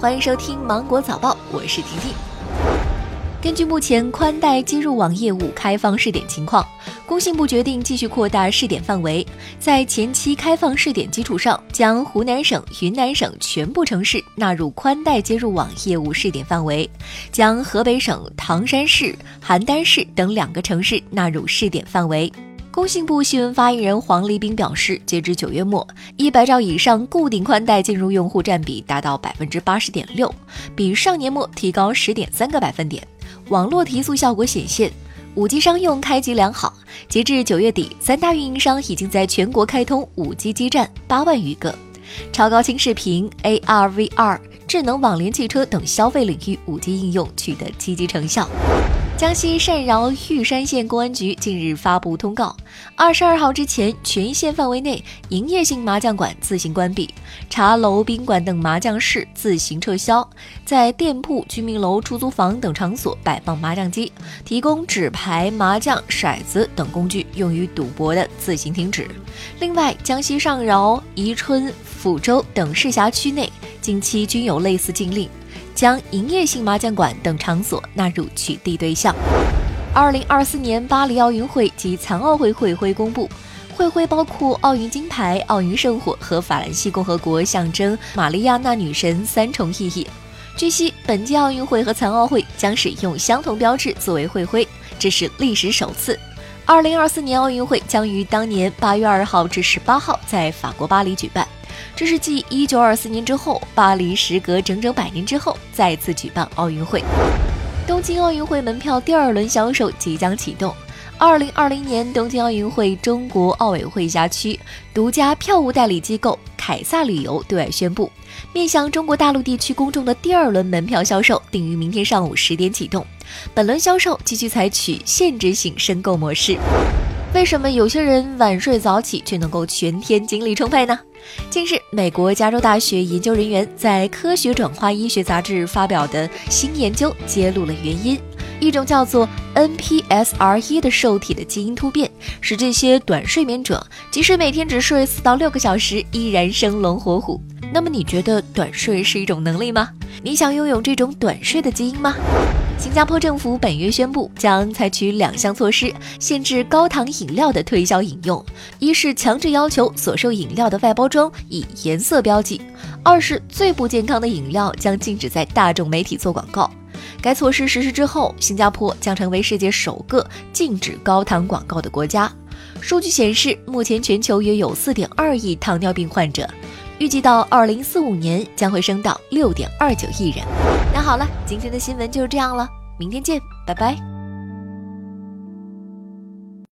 欢迎收听芒果早报，我是婷婷。根据目前宽带接入网业务开放试点情况，工信部决定继续扩大试点范围，在前期开放试点基础上，将湖南省、云南省全部城市纳入宽带接入网业务试点范围，将河北省唐山市、邯郸市等两个城市纳入试点范围。工信部新闻发言人黄立斌表示，截至九月末，一百兆以上固定宽带进入用户占比达到百分之八十点六，比上年末提高十点三个百分点。网络提速效果显现，五 G 商用开机良好。截至九月底，三大运营商已经在全国开通五 G 基站八万余个，超高清视频、AR、VR、智能网联汽车等消费领域五 G 应用取得积极成效。江西上饶玉山县公安局近日发布通告，二十二号之前，全县范围内营业性麻将馆自行关闭，茶楼、宾馆等麻将室自行撤销，在店铺、居民楼、出租房等场所摆放麻将机、提供纸牌、麻将、骰子等工具用于赌博的自行停止。另外，江西上饶、宜春、抚州等市辖区内近期均有类似禁令。将营业性麻将馆等场所纳入取缔对象。二零二四年巴黎奥运会及残奥会会徽公布，会徽包括奥运金牌、奥运圣火和法兰西共和国象征玛利亚纳女神三重意义。据悉，本届奥运会和残奥会将使用相同标志作为会徽，这是历史首次。二零二四年奥运会将于当年八月二号至十八号在法国巴黎举办。这是继一九二四年之后，巴黎时隔整整百年之后再次举办奥运会。东京奥运会门票第二轮销售即将启动。二零二零年东京奥运会中国奥委会辖区独家票务代理机构凯撒旅游对外宣布，面向中国大陆地区公众的第二轮门票销售定于明天上午十点启动。本轮销售继续采取限制性申购模式。为什么有些人晚睡早起却能够全天精力充沛呢？近日，美国加州大学研究人员在《科学转化医学杂志》发表的新研究揭露了原因：一种叫做 NPSR1 的受体的基因突变，使这些短睡眠者即使每天只睡四到六个小时，依然生龙活虎。那么，你觉得短睡是一种能力吗？你想拥有这种短睡的基因吗？新加坡政府本月宣布，将采取两项措施，限制高糖饮料的推销饮用：一是强制要求所售饮料的外包装以颜色标记；二是最不健康的饮料将禁止在大众媒体做广告。该措施实施之后，新加坡将成为世界首个禁止高糖广告的国家。数据显示，目前全球约有四点二亿糖尿病患者，预计到二零四五年将会升到六点二九亿人。好了，今天的新闻就是这样了，明天见，拜拜。